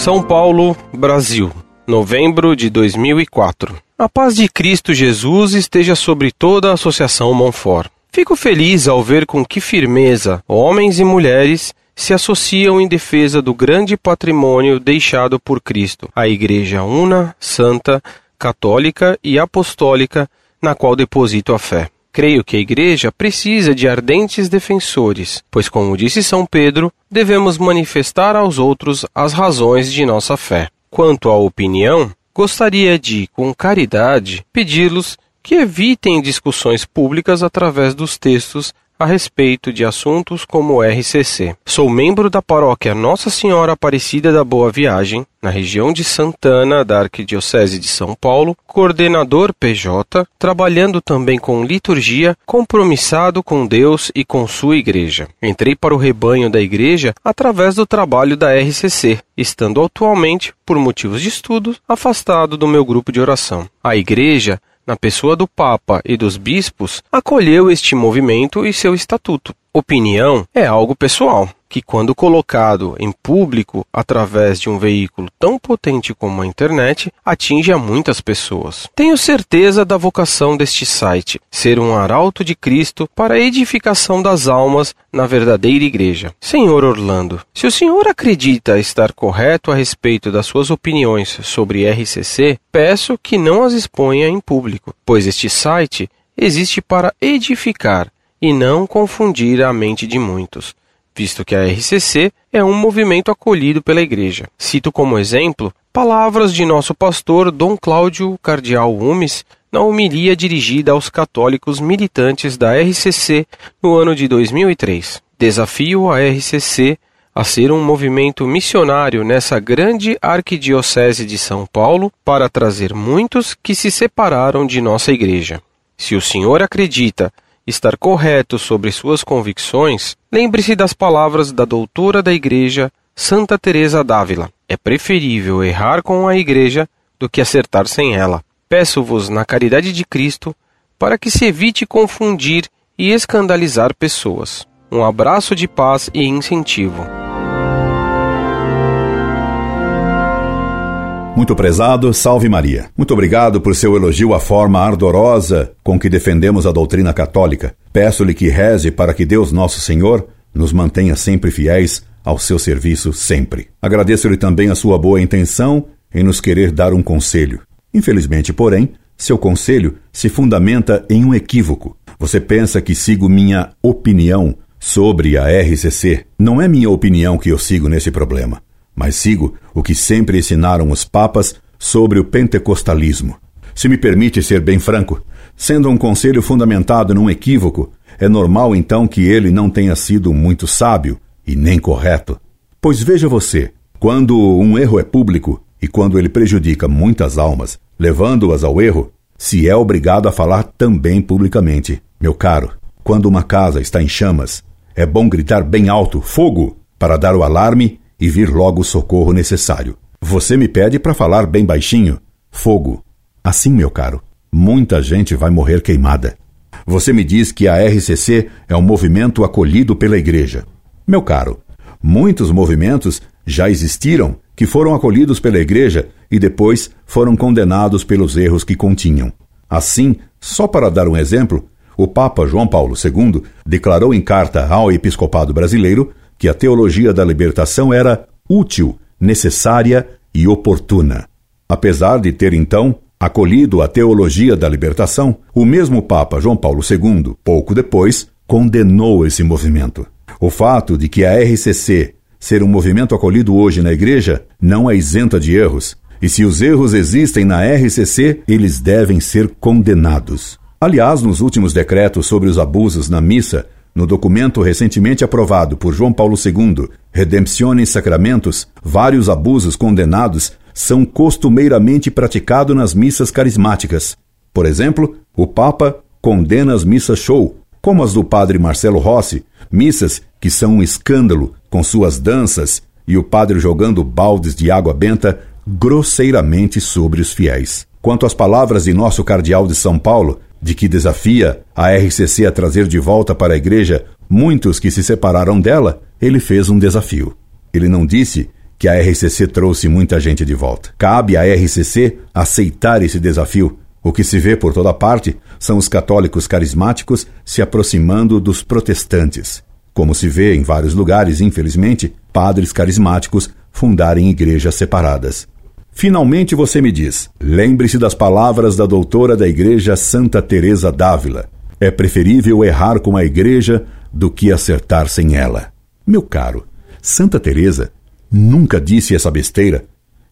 São Paulo, Brasil, novembro de 2004. A paz de Cristo Jesus esteja sobre toda a Associação Monfort. Fico feliz ao ver com que firmeza homens e mulheres se associam em defesa do grande patrimônio deixado por Cristo, a Igreja una, santa, católica e apostólica, na qual deposito a fé. Creio que a Igreja precisa de ardentes defensores, pois, como disse São Pedro, devemos manifestar aos outros as razões de nossa fé. Quanto à opinião, gostaria de, com caridade, pedi-los que evitem discussões públicas através dos textos a respeito de assuntos como RCC. Sou membro da paróquia Nossa Senhora Aparecida da Boa Viagem, na região de Santana, da Arquidiocese de São Paulo, coordenador PJ, trabalhando também com liturgia, compromissado com Deus e com sua igreja. Entrei para o rebanho da igreja através do trabalho da RCC, estando atualmente, por motivos de estudo, afastado do meu grupo de oração. A igreja na pessoa do Papa e dos bispos, acolheu este movimento e seu estatuto. Opinião é algo pessoal, que, quando colocado em público através de um veículo tão potente como a internet, atinge a muitas pessoas. Tenho certeza da vocação deste site, ser um arauto de Cristo para a edificação das almas na verdadeira igreja. Senhor Orlando, se o senhor acredita estar correto a respeito das suas opiniões sobre RCC, peço que não as exponha em público, pois este site existe para edificar e não confundir a mente de muitos, visto que a RCC é um movimento acolhido pela Igreja. Cito como exemplo palavras de nosso pastor Dom Cláudio Cardeal Umes na homilia dirigida aos católicos militantes da RCC no ano de 2003. Desafio a RCC a ser um movimento missionário nessa grande arquidiocese de São Paulo para trazer muitos que se separaram de nossa igreja. Se o senhor acredita estar correto sobre suas convicções, lembre-se das palavras da doutora da Igreja, Santa Teresa d'Ávila. É preferível errar com a Igreja do que acertar sem ela. Peço-vos na caridade de Cristo para que se evite confundir e escandalizar pessoas. Um abraço de paz e incentivo. Muito prezado, salve Maria. Muito obrigado por seu elogio à forma ardorosa com que defendemos a doutrina católica. Peço-lhe que reze para que Deus Nosso Senhor nos mantenha sempre fiéis ao seu serviço sempre. Agradeço-lhe também a sua boa intenção em nos querer dar um conselho. Infelizmente, porém, seu conselho se fundamenta em um equívoco. Você pensa que sigo minha opinião sobre a RCC. Não é minha opinião que eu sigo nesse problema mas sigo o que sempre ensinaram os papas sobre o pentecostalismo. Se me permite ser bem franco, sendo um conselho fundamentado num equívoco, é normal então que ele não tenha sido muito sábio e nem correto. Pois veja você, quando um erro é público e quando ele prejudica muitas almas, levando-as ao erro, se é obrigado a falar também publicamente. Meu caro, quando uma casa está em chamas, é bom gritar bem alto: fogo! para dar o alarme e vir logo o socorro necessário. Você me pede para falar bem baixinho? Fogo. Assim, meu caro, muita gente vai morrer queimada. Você me diz que a RCC é um movimento acolhido pela Igreja. Meu caro, muitos movimentos já existiram que foram acolhidos pela Igreja e depois foram condenados pelos erros que continham. Assim, só para dar um exemplo, o Papa João Paulo II declarou em carta ao episcopado brasileiro que a teologia da libertação era útil, necessária e oportuna. Apesar de ter então acolhido a teologia da libertação, o mesmo Papa João Paulo II, pouco depois, condenou esse movimento. O fato de que a RCC ser um movimento acolhido hoje na Igreja não é isenta de erros, e se os erros existem na RCC, eles devem ser condenados. Aliás, nos últimos decretos sobre os abusos na missa, no documento recentemente aprovado por João Paulo II, Redemptione Sacramentos, vários abusos condenados são costumeiramente praticados nas missas carismáticas. Por exemplo, o Papa condena as missas show, como as do padre Marcelo Rossi, missas que são um escândalo com suas danças e o padre jogando baldes de água benta grosseiramente sobre os fiéis. Quanto às palavras de nosso cardeal de São Paulo, de que desafia a RCC a trazer de volta para a igreja muitos que se separaram dela, ele fez um desafio. Ele não disse que a RCC trouxe muita gente de volta. Cabe à RCC aceitar esse desafio. O que se vê por toda parte são os católicos carismáticos se aproximando dos protestantes. Como se vê em vários lugares, infelizmente, padres carismáticos fundarem igrejas separadas. Finalmente você me diz: lembre-se das palavras da doutora da igreja Santa Teresa d'Ávila. É preferível errar com a igreja do que acertar sem ela. Meu caro, Santa Teresa nunca disse essa besteira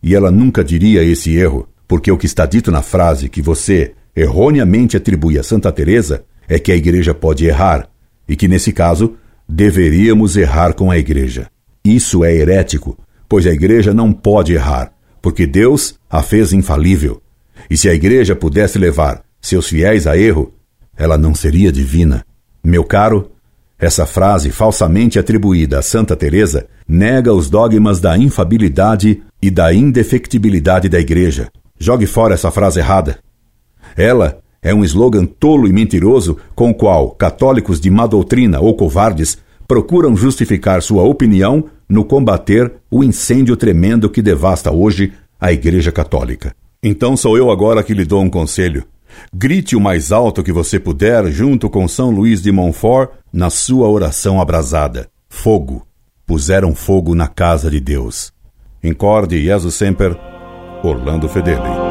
e ela nunca diria esse erro, porque o que está dito na frase que você erroneamente atribui a Santa Teresa é que a igreja pode errar e que nesse caso deveríamos errar com a igreja. Isso é herético, pois a igreja não pode errar, porque Deus a fez infalível. E se a igreja pudesse levar seus fiéis a erro, ela não seria divina. Meu caro, essa frase falsamente atribuída a Santa Teresa nega os dogmas da infabilidade e da indefectibilidade da Igreja. Jogue fora essa frase errada. Ela é um slogan tolo e mentiroso com o qual católicos de má doutrina ou covardes procuram justificar sua opinião no combater o incêndio tremendo que devasta hoje a Igreja Católica. Então sou eu agora que lhe dou um conselho. Grite o mais alto que você puder junto com São Luís de Montfort na sua oração abrasada. Fogo. Puseram fogo na casa de Deus. Incorde Jesus Semper, Orlando Fedeli.